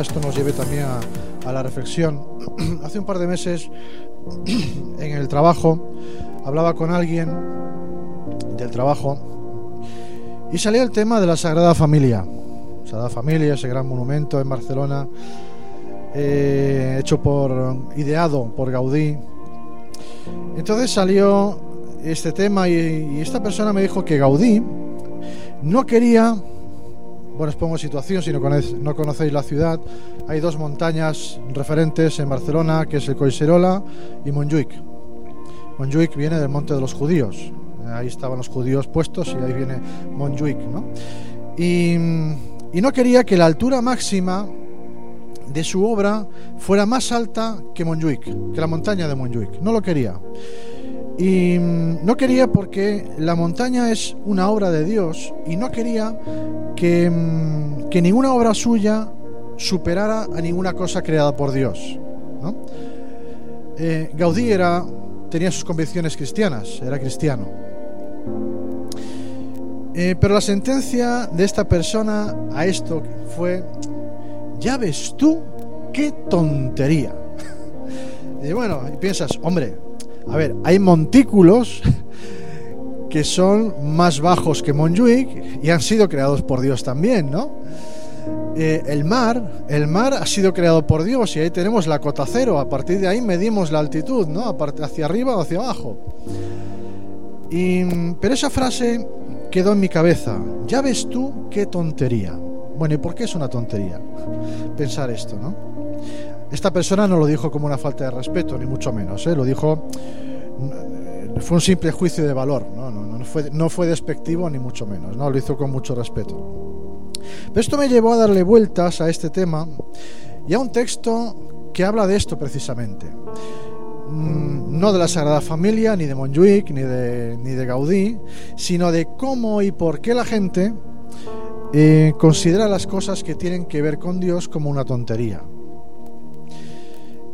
esto nos lleve también a, la reflexión. Hace un par de meses en el trabajo hablaba con alguien del trabajo y salía el tema de la Sagrada Familia. Sagrada Familia, ese gran monumento en Barcelona, eh, hecho por, ideado por Gaudí. Entonces salió este tema y esta persona me dijo que Gaudí no quería, bueno, os pongo situación, si no, conocéis la ciudad, hay dos montañas referentes en Barcelona, que es el Collserola y Montjuic. Montjuic viene del monte de los judíos, ahí estaban los judíos puestos y ahí viene Montjuic, ¿no? Y, y no quería que la altura máxima de su obra fuera más alta que Montjuic, que la montaña de Montjuic. No lo quería. Y no quería porque la montaña es una obra de Dios y no quería que, que ninguna obra suya superara a ninguna cosa creada por Dios. ¿no? Eh, Gaudí era, tenía sus convicciones cristianas, era cristiano. Eh, pero la sentencia de esta persona a esto fue, ya ves tú qué tontería. y bueno, piensas, hombre, a ver, hay montículos que son más bajos que Montjuic y han sido creados por Dios también, ¿no? Eh, el mar, el mar ha sido creado por Dios y ahí tenemos la cota cero. A partir de ahí medimos la altitud, ¿no? Hacia arriba o hacia abajo. Pero esa frase quedó en mi cabeza. Ya ves tú qué tontería. Bueno, ¿y por qué es una tontería pensar esto, no? Esta persona no lo dijo como una falta de respeto, ni mucho menos, ¿eh? lo dijo, fue un simple juicio de valor, ¿no? No, no, fue, no fue despectivo ni mucho menos, ¿no? lo hizo con mucho respeto. Pero esto me llevó a darle vueltas a este tema y a un texto que habla de esto precisamente. No de la Sagrada Familia, ni de Montjuic, ni de, ni de Gaudí, sino de cómo y por qué la gente eh, considera las cosas que tienen que ver con Dios como una tontería.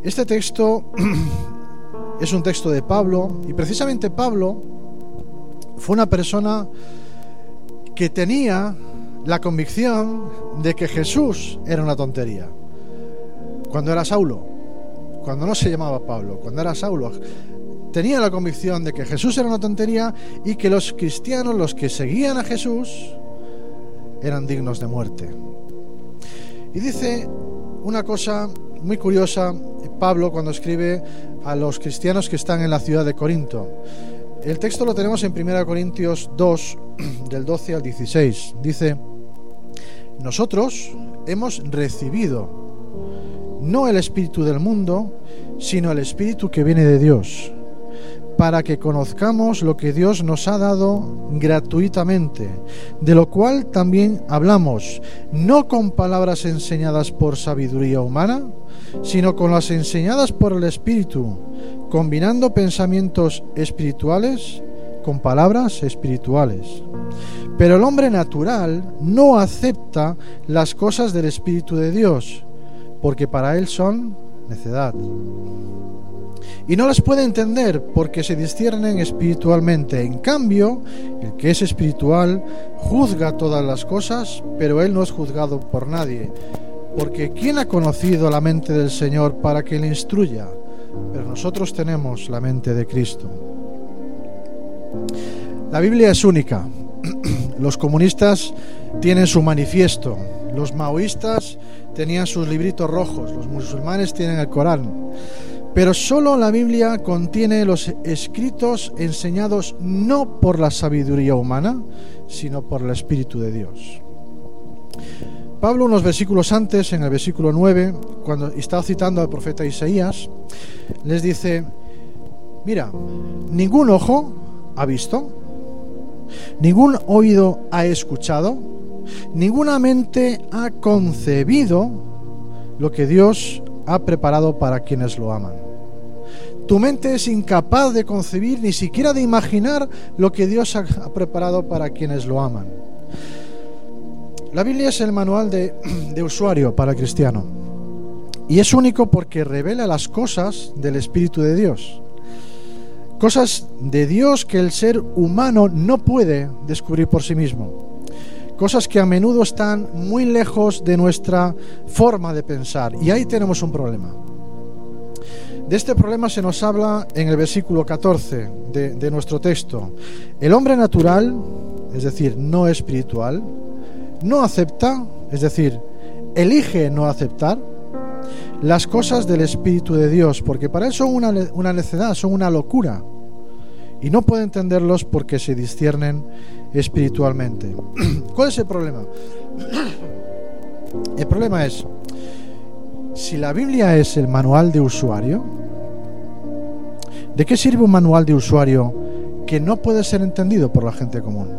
Este texto es un texto de Pablo y precisamente Pablo fue una persona que tenía la convicción de que Jesús era una tontería. Cuando era Saulo, cuando no se llamaba Pablo, cuando era Saulo, tenía la convicción de que Jesús era una tontería y que los cristianos, los que seguían a Jesús, eran dignos de muerte. Y dice una cosa muy curiosa Pablo cuando escribe a los cristianos que están en la ciudad de Corinto. El texto lo tenemos en 1 Corintios 2, del 12 al 16. Dice, nosotros hemos recibido no el espíritu del mundo, sino el espíritu que viene de Dios, para que conozcamos lo que Dios nos ha dado gratuitamente, de lo cual también hablamos, no con palabras enseñadas por sabiduría humana, sino con las enseñadas por el Espíritu, combinando pensamientos espirituales con palabras espirituales. Pero el hombre natural no acepta las cosas del Espíritu de Dios, porque para él son necedad. Y no las puede entender porque se disciernen espiritualmente. En cambio, el que es espiritual juzga todas las cosas, pero él no es juzgado por nadie porque ¿quién ha conocido la mente del Señor para que le instruya? Pero nosotros tenemos la mente de Cristo. La Biblia es única. Los comunistas tienen su manifiesto, los maoístas tenían sus libritos rojos, los musulmanes tienen el Corán. Pero solo la Biblia contiene los escritos enseñados no por la sabiduría humana, sino por el Espíritu de Dios. Pablo, unos versículos antes, en el versículo 9, cuando está citando al profeta Isaías, les dice, mira, ningún ojo ha visto, ningún oído ha escuchado, ninguna mente ha concebido lo que Dios ha preparado para quienes lo aman. Tu mente es incapaz de concebir ni siquiera de imaginar lo que Dios ha preparado para quienes lo aman. La Biblia es el manual de, usuario para el cristiano y es único porque revela las cosas del Espíritu de Dios. Cosas de Dios que el ser humano no puede descubrir por sí mismo. Cosas que a menudo están muy lejos de nuestra forma de pensar. Y ahí tenemos un problema. De este problema se nos habla en el versículo 14 de, nuestro texto. El hombre natural, es decir, no espiritual, no acepta, es decir, elige no aceptar las cosas del Espíritu de Dios, porque para él son una, una necedad, son una locura. Y no puede entenderlos porque se disciernen espiritualmente. ¿Cuál es el problema? El problema es, si la Biblia es el manual de usuario, ¿de qué sirve un manual de usuario que no puede ser entendido por la gente común?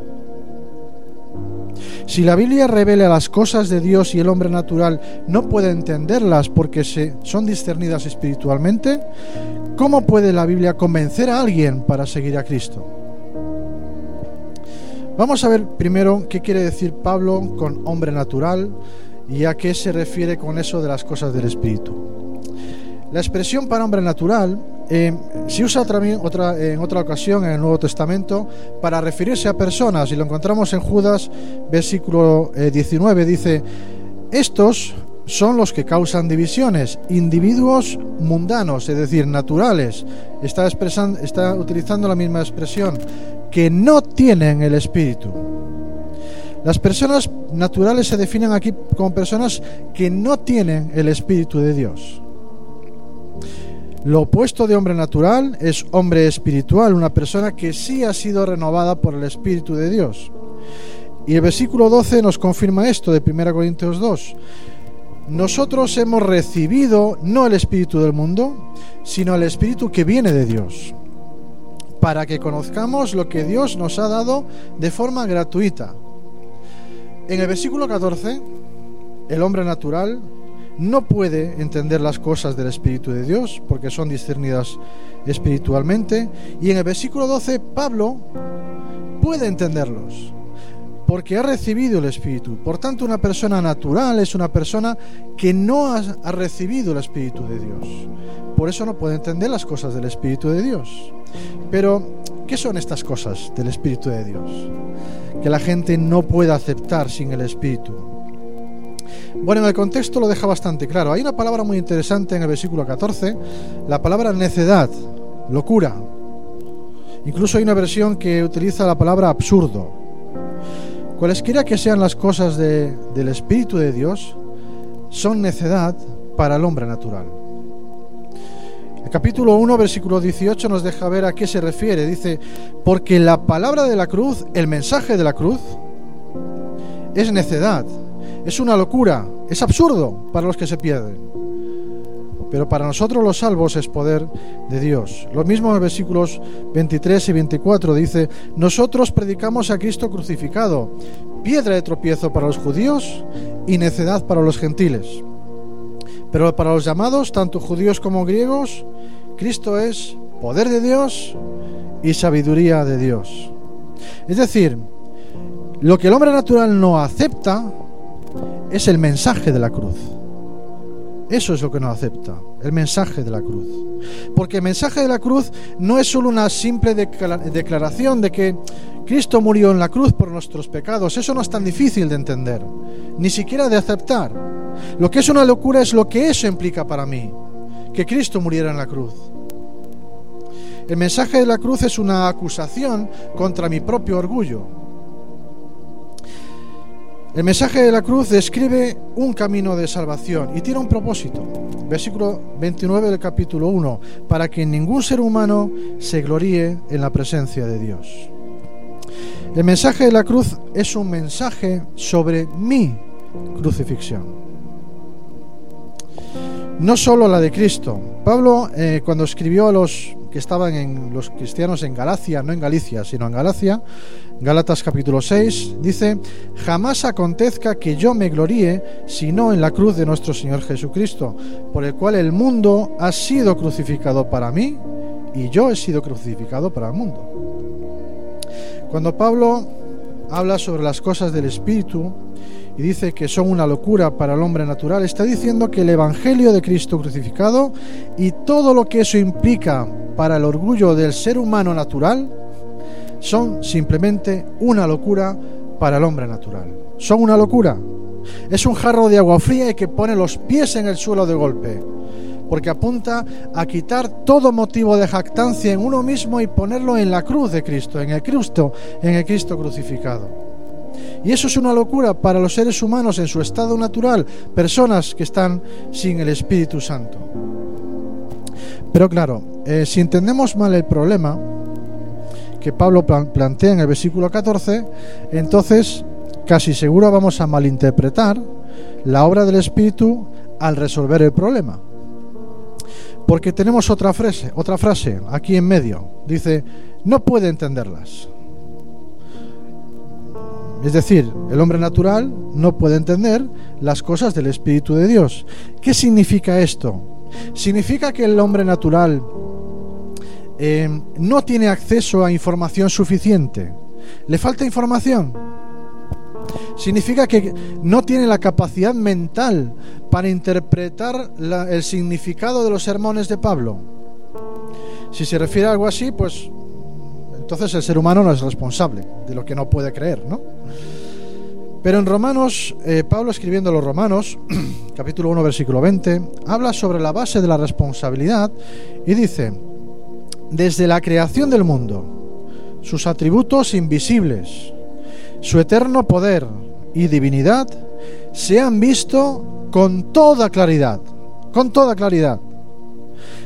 Si la Biblia revela las cosas de Dios y el hombre natural no puede entenderlas porque se, son discernidas espiritualmente, ¿cómo puede la Biblia convencer a alguien para seguir a Cristo? Vamos a ver primero qué quiere decir Pablo con hombre natural y a qué se refiere con eso de las cosas del Espíritu. La expresión para hombre natural eh, se usa también otra, en otra ocasión en el Nuevo Testamento para referirse a personas, y lo encontramos en Judas, versículo 19, eh, dice, estos son los que causan divisiones, individuos mundanos, es decir, naturales, está, expresando, está utilizando la misma expresión, que no tienen el Espíritu. Las personas naturales se definen aquí como personas que no tienen el Espíritu de Dios. Lo opuesto de hombre natural es hombre espiritual, una persona que sí ha sido renovada por el Espíritu de Dios. Y el versículo 12 nos confirma esto de 1 Corintios 2. Nosotros hemos recibido no el Espíritu del mundo, sino el Espíritu que viene de Dios, para que conozcamos lo que Dios nos ha dado de forma gratuita. En el versículo 14, el hombre natural no puede entender las cosas del Espíritu de Dios porque son discernidas espiritualmente. Y en el versículo 12 Pablo puede entenderlos porque ha recibido el Espíritu. Por tanto, una persona natural es una persona que no ha, recibido el Espíritu de Dios. Por eso no puede entender las cosas del Espíritu de Dios. Pero, ¿qué son estas cosas del Espíritu de Dios? Que la gente no puede aceptar sin el Espíritu. Bueno, en el contexto lo deja bastante claro. Hay una palabra muy interesante en el versículo 14, la palabra necedad, locura. Incluso hay una versión que utiliza la palabra absurdo. Cualesquiera que sean las cosas de, del Espíritu de Dios, son necedad para el hombre natural. El capítulo 1, versículo 18 nos deja ver a qué se refiere. Dice, porque la palabra de la cruz, el mensaje de la cruz, es necedad es una locura, es absurdo para los que se pierden. Pero para nosotros los salvos es poder de Dios. Lo mismo en los versículos 23 y 24 dice, nosotros predicamos a Cristo crucificado, piedra de tropiezo para los judíos y necedad para los gentiles. Pero para los llamados, tanto judíos como griegos, Cristo es poder de Dios y sabiduría de Dios. Es decir, lo que el hombre natural no acepta, es el mensaje de la cruz. Eso es lo que no acepta, el mensaje de la cruz. Porque el mensaje de la cruz no es solo una simple declaración de que Cristo murió en la cruz por nuestros pecados. Eso no es tan difícil de entender, ni siquiera de aceptar. Lo que es una locura es lo que eso implica para mí, que Cristo muriera en la cruz. El mensaje de la cruz es una acusación contra mi propio orgullo, el mensaje de la cruz describe un camino de salvación y tiene un propósito. Versículo 29 del capítulo 1, para que ningún ser humano se gloríe en la presencia de Dios. El mensaje de la cruz es un mensaje sobre mi crucifixión. No solo la de Cristo. Pablo, eh, cuando escribió a los que estaban en los cristianos en Galacia, no en Galicia, sino en Galacia, Gálatas capítulo 6 dice, jamás acontezca que yo me gloríe sino en la cruz de nuestro Señor Jesucristo, por el cual el mundo ha sido crucificado para mí y yo he sido crucificado para el mundo. Cuando Pablo habla sobre las cosas del Espíritu y dice que son una locura para el hombre natural, está diciendo que el Evangelio de Cristo crucificado y todo lo que eso implica para el orgullo del ser humano natural, son simplemente una locura para el hombre natural. Son una locura. Es un jarro de agua fría y que pone los pies en el suelo de golpe, porque apunta a quitar todo motivo de jactancia en uno mismo y ponerlo en la cruz de Cristo, en el Cristo, en el Cristo crucificado. Y eso es una locura para los seres humanos en su estado natural, personas que están sin el Espíritu Santo. Pero claro, eh, si entendemos mal el problema que Pablo plantea en el versículo 14, entonces casi seguro vamos a malinterpretar la obra del Espíritu al resolver el problema. Porque tenemos otra frase, otra frase aquí en medio. Dice, no puede entenderlas. Es decir, el hombre natural no puede entender las cosas del Espíritu de Dios. ¿Qué significa esto? Significa que el hombre natural eh, no tiene acceso a información suficiente. ¿Le falta información? Significa que no tiene la capacidad mental para interpretar el significado de los sermones de Pablo. Si se refiere a algo así, pues entonces el ser humano no es responsable de lo que no puede creer, ¿no? Pero en Romanos, eh, Pablo escribiendo los Romanos, capítulo 1, versículo 20, habla sobre la base de la responsabilidad y dice, desde la creación del mundo, sus atributos invisibles, su eterno poder y divinidad se han visto con toda claridad, con toda claridad,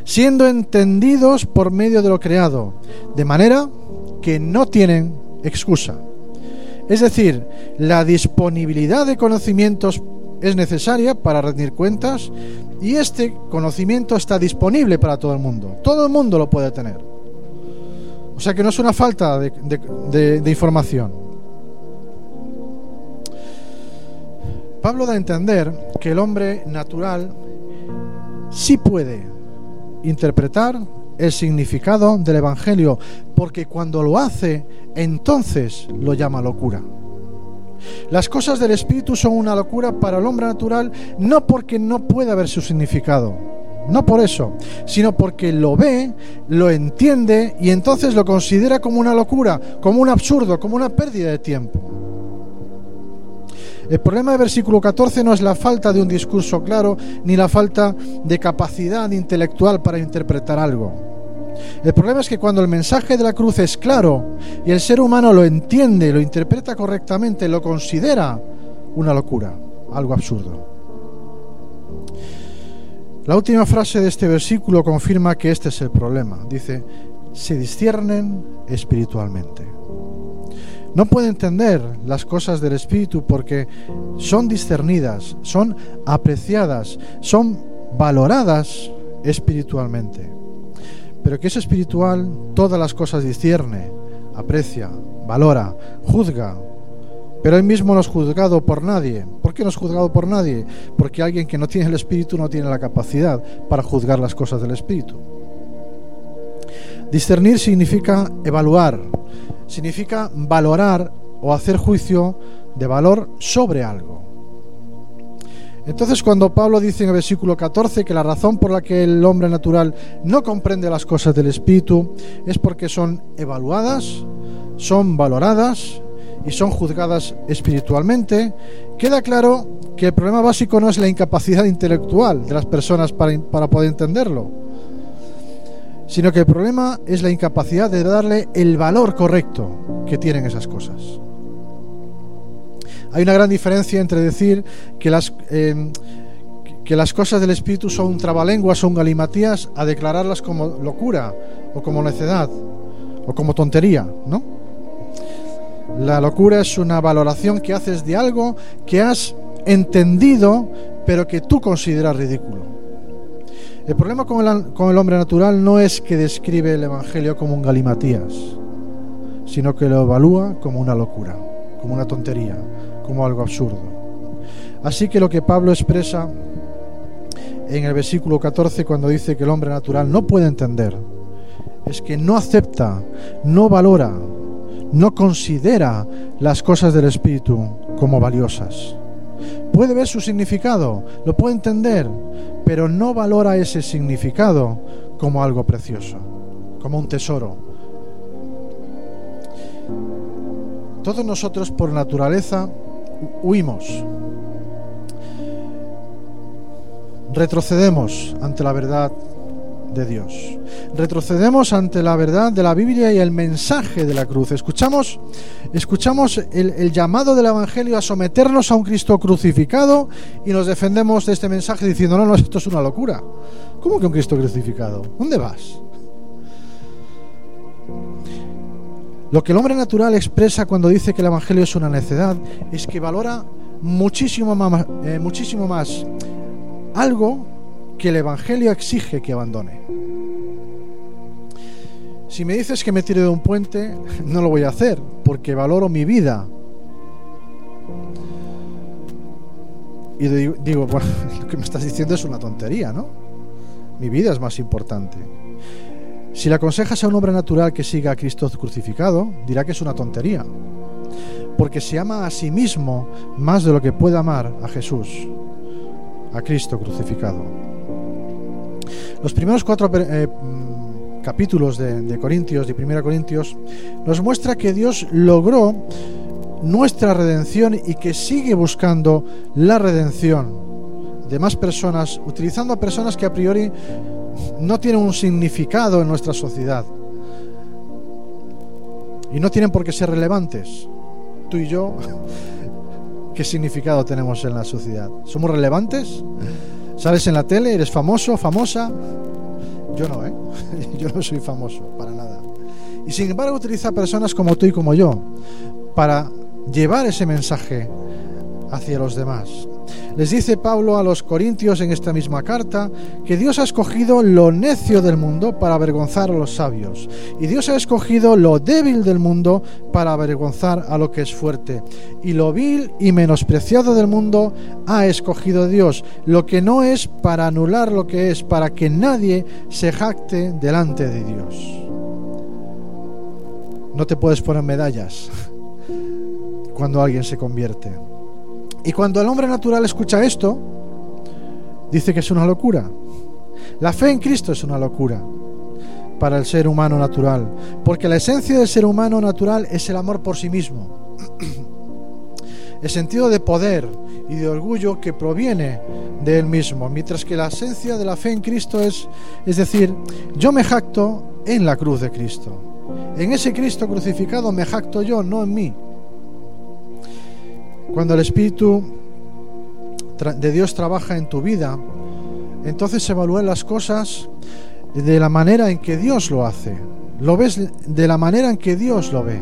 siendo entendidos por medio de lo creado, de manera que no tienen excusa. Es decir, la disponibilidad de conocimientos es necesaria para rendir cuentas y este conocimiento está disponible para todo el mundo. Todo el mundo lo puede tener. O sea que no es una falta de, información. Pablo da a entender que el hombre natural sí puede interpretar el significado del Evangelio, porque cuando lo hace, entonces lo llama locura. Las cosas del Espíritu son una locura para el hombre natural, no porque no pueda ver su significado, no por eso, sino porque lo ve, lo entiende y entonces lo considera como una locura, como un absurdo, como una pérdida de tiempo. El problema del versículo 14 no es la falta de un discurso claro ni la falta de capacidad intelectual para interpretar algo. El problema es que cuando el mensaje de la cruz es claro y el ser humano lo entiende, lo interpreta correctamente, lo considera una locura, algo absurdo. La última frase de este versículo confirma que este es el problema. Dice, se disciernen espiritualmente. No puede entender las cosas del Espíritu porque son discernidas, son apreciadas, son valoradas espiritualmente. Pero que es espiritual, todas las cosas discierne, aprecia, valora, juzga. Pero él mismo no es juzgado por nadie. ¿Por qué no es juzgado por nadie? Porque alguien que no tiene el espíritu no tiene la capacidad para juzgar las cosas del espíritu. Discernir significa evaluar, significa valorar o hacer juicio de valor sobre algo. Entonces cuando Pablo dice en el versículo 14 que la razón por la que el hombre natural no comprende las cosas del Espíritu es porque son evaluadas, son valoradas y son juzgadas espiritualmente, queda claro que el problema básico no es la incapacidad intelectual de las personas para, para poder entenderlo, sino que el problema es la incapacidad de darle el valor correcto que tienen esas cosas. Hay una gran diferencia entre decir que las, eh, que las cosas del Espíritu son trabalenguas, son galimatías, a declararlas como locura o como necedad o como tontería, ¿no? La locura es una valoración que haces de algo que has entendido, pero que tú consideras ridículo. El problema con el, con el hombre natural no es que describe el Evangelio como un galimatías, sino que lo evalúa como una locura, como una tontería, como algo absurdo. Así que lo que Pablo expresa en el versículo 14 cuando dice que el hombre natural no puede entender es que no acepta, no valora, no considera las cosas del Espíritu como valiosas. Puede ver su significado, lo puede entender, pero no valora ese significado como algo precioso, como un tesoro. todos nosotros por naturaleza huimos. Retrocedemos ante la verdad de Dios. Retrocedemos ante la verdad de la Biblia y el mensaje de la cruz. Escuchamos, escuchamos el, llamado del Evangelio a someternos a un Cristo crucificado y nos defendemos de este mensaje diciendo, no, no, esto es una locura. ¿Cómo que un Cristo crucificado? ¿Dónde vas? Lo que el hombre natural expresa cuando dice que el Evangelio es una necedad es que valora muchísimo más, eh, muchísimo más algo que el Evangelio exige que abandone. Si me dices que me tire de un puente, no lo voy a hacer, porque valoro mi vida. Y digo, lo que me estás diciendo es una tontería, ¿no? Mi vida es más importante. Si le aconsejas a un hombre natural que siga a Cristo crucificado, dirá que es una tontería, porque se ama a sí mismo más de lo que puede amar a Jesús, a Cristo crucificado. Los primeros cuatro eh, mm, capítulos de, de Corintios, de Primera Corintios, nos muestra que Dios logró nuestra redención y que sigue buscando la redención de más personas, utilizando a personas que a priori no tienen un significado en nuestra sociedad. Y no tienen por qué ser relevantes. Tú y yo, ¿qué significado tenemos en la sociedad? ¿Somos relevantes? ¿Sales en la tele? ¿Eres famoso? ¿Famosa? Yo no, ¿eh? Yo no soy famoso, para nada. Y sin embargo utiliza personas como tú y como yo para llevar ese mensaje hacia los demás. Les dice Pablo a los Corintios en esta misma carta que Dios ha escogido lo necio del mundo para avergonzar a los sabios. Y Dios ha escogido lo débil del mundo para avergonzar a lo que es fuerte. Y lo vil y menospreciado del mundo ha escogido Dios, lo que no es para anular lo que es, para que nadie se jacte delante de Dios. No te puedes poner medallas cuando alguien se convierte. Y cuando el hombre natural escucha esto, dice que es una locura. La fe en Cristo es una locura para el ser humano natural, porque la esencia del ser humano natural es el amor por sí mismo, el sentido de poder y de orgullo que proviene de él mismo, mientras que la esencia de la fe en Cristo es, es decir, yo me jacto en la cruz de Cristo. En ese Cristo crucificado me jacto yo, no en mí. Cuando el Espíritu de Dios trabaja en tu vida, entonces se evalúan las cosas de la manera en que Dios lo hace. Lo ves de la manera en que Dios lo ve.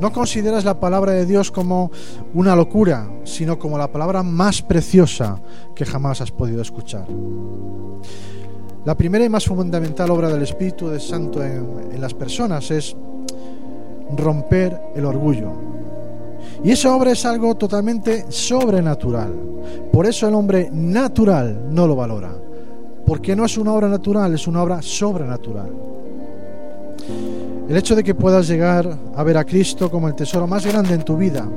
No consideras la palabra de Dios como una locura, sino como la palabra más preciosa que jamás has podido escuchar. La primera y más fundamental obra del Espíritu de Santo en las personas es romper el orgullo y esa obra es algo totalmente sobrenatural. Por eso el hombre natural no lo valora. Porque no es una obra natural, es una obra sobrenatural. El hecho de que puedas llegar a ver a Cristo como el tesoro más grande en tu vida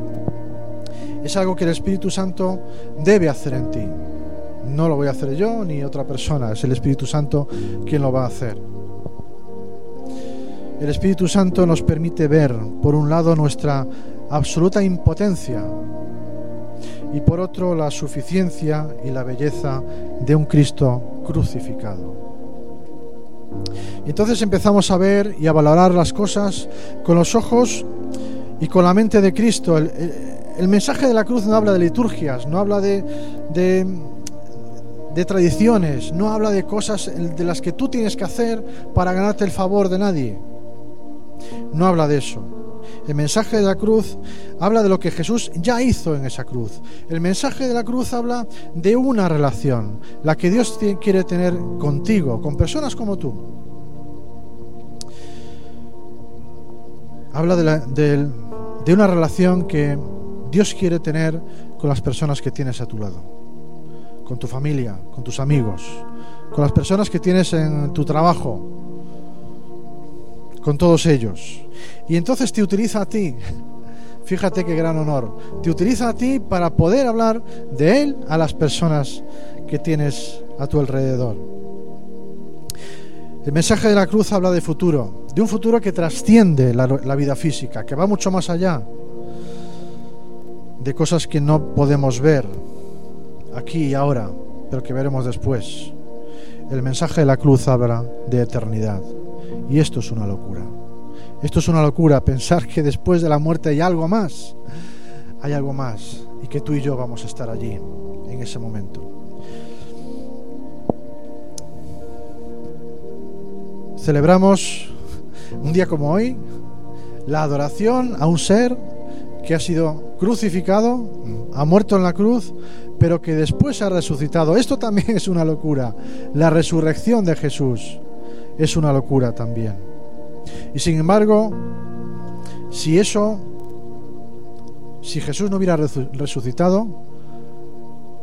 es algo que el Espíritu Santo debe hacer en ti. No lo voy a hacer yo ni otra persona, es el Espíritu Santo quien lo va a hacer. El Espíritu Santo nos permite ver, por un lado, nuestra absoluta impotencia y por otro la suficiencia y la belleza de un Cristo crucificado. Y entonces empezamos a ver y a valorar las cosas con los ojos y con la mente de Cristo. El, mensaje de la cruz no habla de liturgias, no habla de, de, de tradiciones, no habla de cosas de las que tú tienes que hacer para ganarte el favor de nadie. No habla de eso. El mensaje de la cruz habla de lo que Jesús ya hizo en esa cruz. El mensaje de la cruz habla de una relación, la que Dios quiere tener contigo, con personas como tú. Habla de, una relación que Dios quiere tener con las personas que tienes a tu lado, con tu familia, con tus amigos, con las personas que tienes en tu trabajo, con todos ellos. Y entonces te utiliza a ti. Fíjate qué gran honor. Te utiliza a ti para poder hablar de Él a las personas que tienes a tu alrededor. El mensaje de la cruz habla de futuro, de un futuro que trasciende la, la, vida física, que va mucho más allá de cosas que no podemos ver aquí y ahora, pero que veremos después. El mensaje de la cruz habla de eternidad. Y esto es una locura. Esto es una locura, pensar que después de la muerte hay algo más. Hay algo más. Y que tú y yo vamos a estar allí, en ese momento. Celebramos un día como hoy la adoración a un ser que ha sido crucificado, ha muerto en la cruz, pero que después ha resucitado. Esto también es una locura. La resurrección de Jesús es una locura también. Y sin embargo, si eso, si Jesús no hubiera resucitado,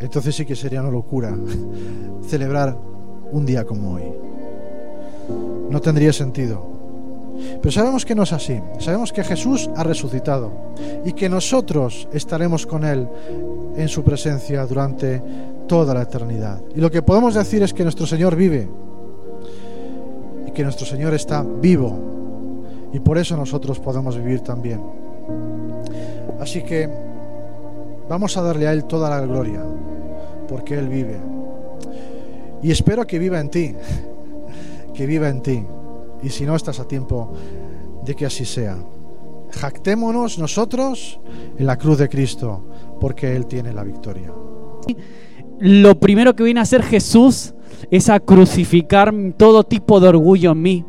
entonces sí que sería una locura celebrar un día como hoy. No tendría sentido. Pero sabemos que no es así. Sabemos que Jesús ha resucitado y que nosotros estaremos con Él en su presencia durante toda la eternidad. Y lo que podemos decir es que nuestro Señor vive que nuestro Señor está vivo y por eso nosotros podemos vivir también. Así que vamos a darle a Él toda la gloria porque Él vive. Y espero que viva en ti, que viva en ti y si no estás a tiempo de que así sea. Jactémonos nosotros en la cruz de Cristo, porque Él tiene la victoria. Lo primero que viene a hacer Jesús es a crucificar todo tipo de orgullo en mí.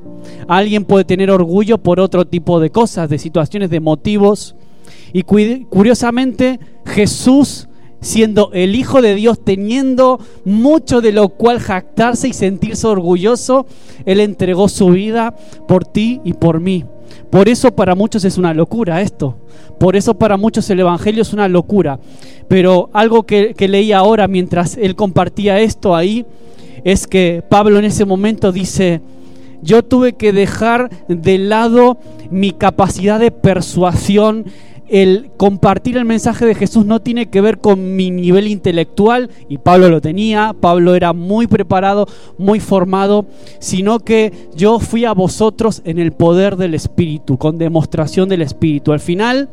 Alguien puede tener orgullo por otro tipo de cosas, de situaciones, de motivos. Y curiosamente Jesús siendo el Hijo de Dios, teniendo mucho de lo cual jactarse y sentirse orgulloso, Él entregó su vida por ti y por mí. Por eso para muchos es una locura esto. Por eso para muchos el Evangelio es una locura. Pero algo que, que leí ahora mientras él compartía esto ahí, es que Pablo en ese momento dice, yo tuve que dejar de lado mi capacidad de persuasión el compartir el mensaje de Jesús no tiene que ver con mi nivel intelectual, y Pablo lo tenía, Pablo era muy preparado, muy formado, sino que yo fui a vosotros en el poder del Espíritu, con demostración del Espíritu. Al final,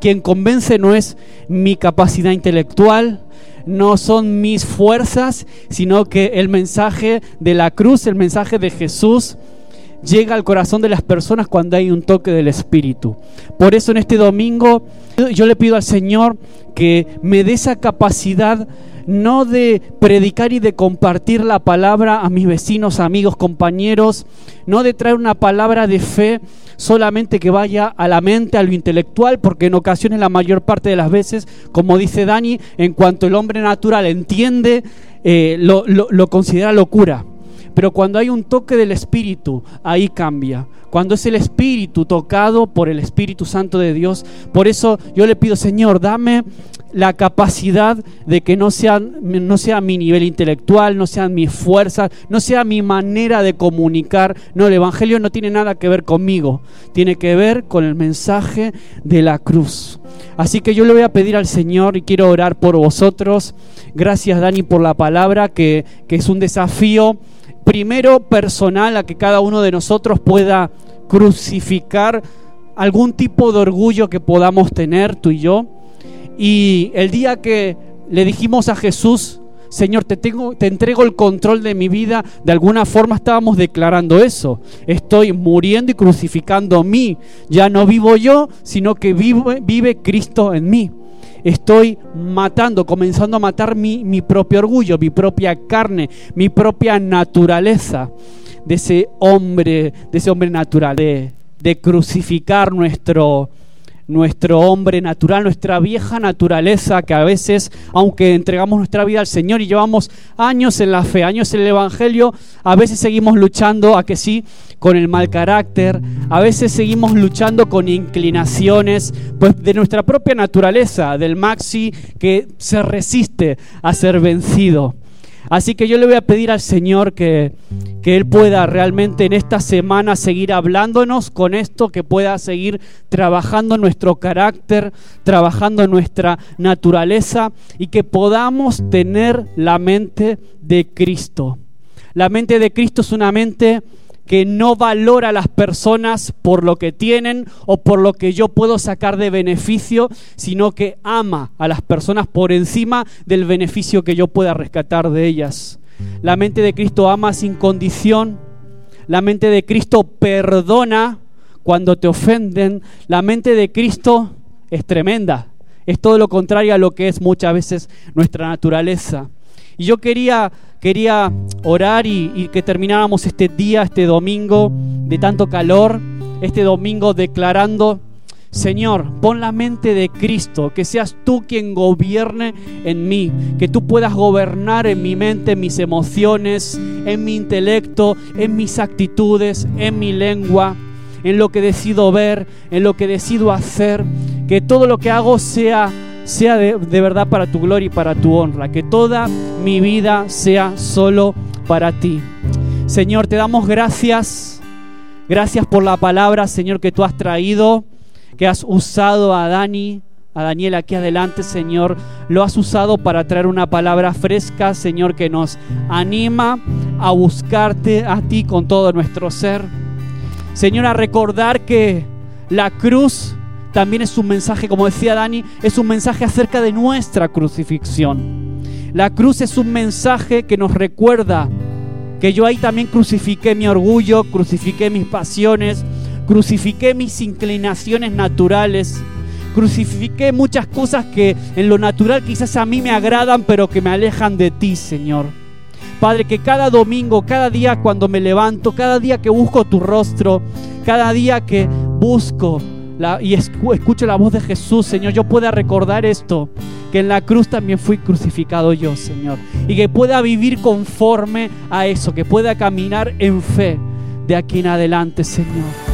quien convence no es mi capacidad intelectual, no son mis fuerzas, sino que el mensaje de la cruz, el mensaje de Jesús, llega al corazón de las personas cuando hay un toque del Espíritu. Por eso en este domingo yo le pido al Señor que me dé esa capacidad no de predicar y de compartir la palabra a mis vecinos, amigos, compañeros, no de traer una palabra de fe solamente que vaya a la mente, a lo intelectual, porque en ocasiones la mayor parte de las veces, como dice Dani, en cuanto el hombre natural entiende, eh, lo, lo considera locura. Pero cuando hay un toque del Espíritu, ahí cambia. Cuando es el Espíritu tocado por el Espíritu Santo de Dios. Por eso yo le pido, Señor, dame la capacidad de que no sea, no sea mi nivel intelectual, no sean mis fuerzas, no sea mi manera de comunicar. No, el Evangelio no tiene nada que ver conmigo, tiene que ver con el mensaje de la cruz. Así que yo le voy a pedir al Señor y quiero orar por vosotros. Gracias Dani por la palabra, que, que es un desafío primero personal a que cada uno de nosotros pueda crucificar algún tipo de orgullo que podamos tener tú y yo. Y el día que le dijimos a Jesús, Señor, te, tengo, te entrego el control de mi vida, de alguna forma estábamos declarando eso. Estoy muriendo y crucificando a mí. Ya no vivo yo, sino que vive, Cristo en mí estoy matando, comenzando a matar mi, propio orgullo, mi propia carne, mi propia naturaleza de ese hombre, de ese hombre natural, de, de crucificar nuestro, nuestro hombre natural, nuestra vieja naturaleza, que a veces, aunque entregamos nuestra vida al Señor y llevamos años en la fe, años en el Evangelio, a veces seguimos luchando a que sí con el mal carácter, a veces seguimos luchando con inclinaciones pues, de nuestra propia naturaleza, del maxi que se resiste a ser vencido. Así que yo le voy a pedir al Señor que, que Él pueda realmente en esta semana seguir hablándonos con esto, que pueda seguir trabajando nuestro carácter, trabajando nuestra naturaleza y que podamos tener la mente de Cristo. La mente de Cristo es una mente que no valora a las personas por lo que tienen o por lo que yo puedo sacar de beneficio, sino que ama a las personas por encima del beneficio que yo pueda rescatar de ellas. La mente de Cristo ama sin condición. La mente de Cristo perdona cuando te ofenden. La mente de Cristo es tremenda. Es todo lo contrario a lo que es muchas veces nuestra naturaleza. Y yo quería, quería orar y, que termináramos este día, este domingo de tanto calor, este domingo declarando, Señor, pon la mente de Cristo, que seas tú quien gobierne en mí, que tú puedas gobernar en mi mente, en mis emociones, en mi intelecto, en mis actitudes, en mi lengua, en lo que decido ver, en lo que decido hacer, que todo lo que hago sea sea de, verdad para tu gloria y para tu honra, que toda mi vida sea solo para ti. Señor, te damos gracias, gracias por la palabra, Señor, que tú has traído, que has usado a Dani, a Daniel aquí adelante, Señor. Lo has usado para traer una palabra fresca, Señor, que nos anima a buscarte a ti con todo nuestro ser. Señor, a recordar que la cruz también es un mensaje, como decía Dani, es un mensaje acerca de nuestra crucifixión. La cruz es un mensaje que nos recuerda que yo ahí también crucifiqué mi orgullo, crucifiqué mis pasiones, crucifiqué mis inclinaciones naturales, crucifiqué muchas cosas que en lo natural quizás a mí me agradan, pero que me alejan de ti, Señor. Padre, que cada domingo, cada día cuando me levanto, cada día que busco tu rostro, cada día que busco y escucho la voz de Jesús, Señor, yo pueda recordar esto, que en la cruz también fui crucificado yo, Señor, y que pueda vivir conforme a eso, que pueda caminar en fe de aquí en adelante, Señor.